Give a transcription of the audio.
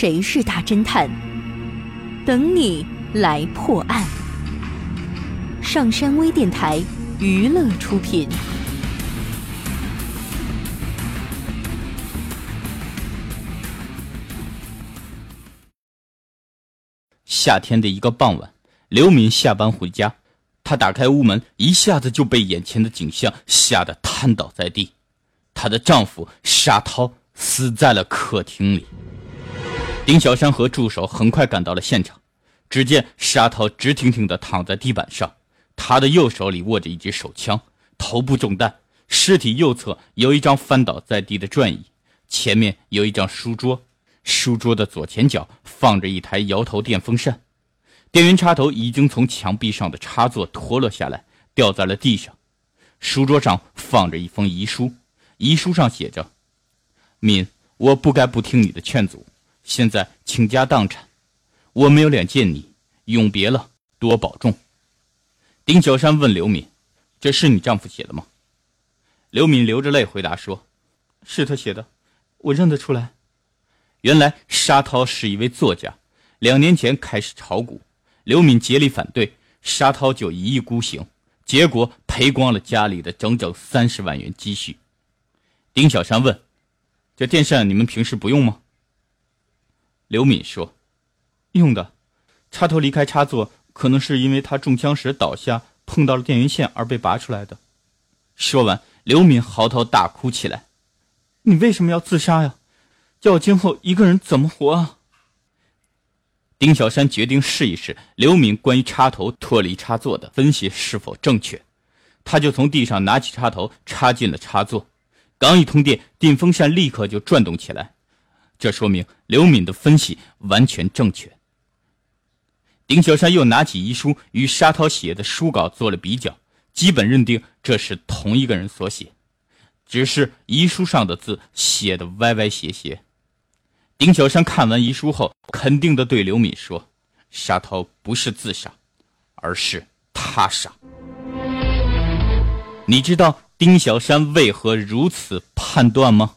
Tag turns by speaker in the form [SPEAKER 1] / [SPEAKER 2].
[SPEAKER 1] 谁是大侦探？等你来破案。上山微电台娱乐出品。
[SPEAKER 2] 夏天的一个傍晚，刘敏下班回家，她打开屋门，一下子就被眼前的景象吓得瘫倒在地。她的丈夫沙涛死在了客厅里。丁小山和助手很快赶到了现场，只见沙涛直挺挺地躺在地板上，他的右手里握着一支手枪，头部中弹，尸体右侧有一张翻倒在地的转椅，前面有一张书桌，书桌的左前角放着一台摇头电风扇，电源插头已经从墙壁上的插座脱落下来，掉在了地上，书桌上放着一封遗书，遗书上写着：“敏，我不该不听你的劝阻。”现在倾家荡产，我没有脸见你，永别了，多保重。丁小山问刘敏：“这是你丈夫写的吗？”刘敏流着泪回答说：“是他写的，我认得出来。原来沙涛是一位作家，两年前开始炒股，刘敏竭力反对，沙涛就一意孤行，结果赔光了家里的整整三十万元积蓄。”丁小山问：“这电扇你们平时不用吗？”刘敏说：“用的，插头离开插座，可能是因为他中枪时倒下碰到了电源线而被拔出来的。”说完，刘敏嚎啕大哭起来：“你为什么要自杀呀？叫我今后一个人怎么活啊？”丁小山决定试一试刘敏关于插头脱离插座的分析是否正确，他就从地上拿起插头插进了插座，刚一通电，电风扇立刻就转动起来。这说明刘敏的分析完全正确。丁小山又拿起遗书与沙涛写的书稿做了比较，基本认定这是同一个人所写，只是遗书上的字写的歪歪斜斜。丁小山看完遗书后，肯定的对刘敏说：“沙涛不是自杀，而是他杀。”你知道丁小山为何如此判断吗？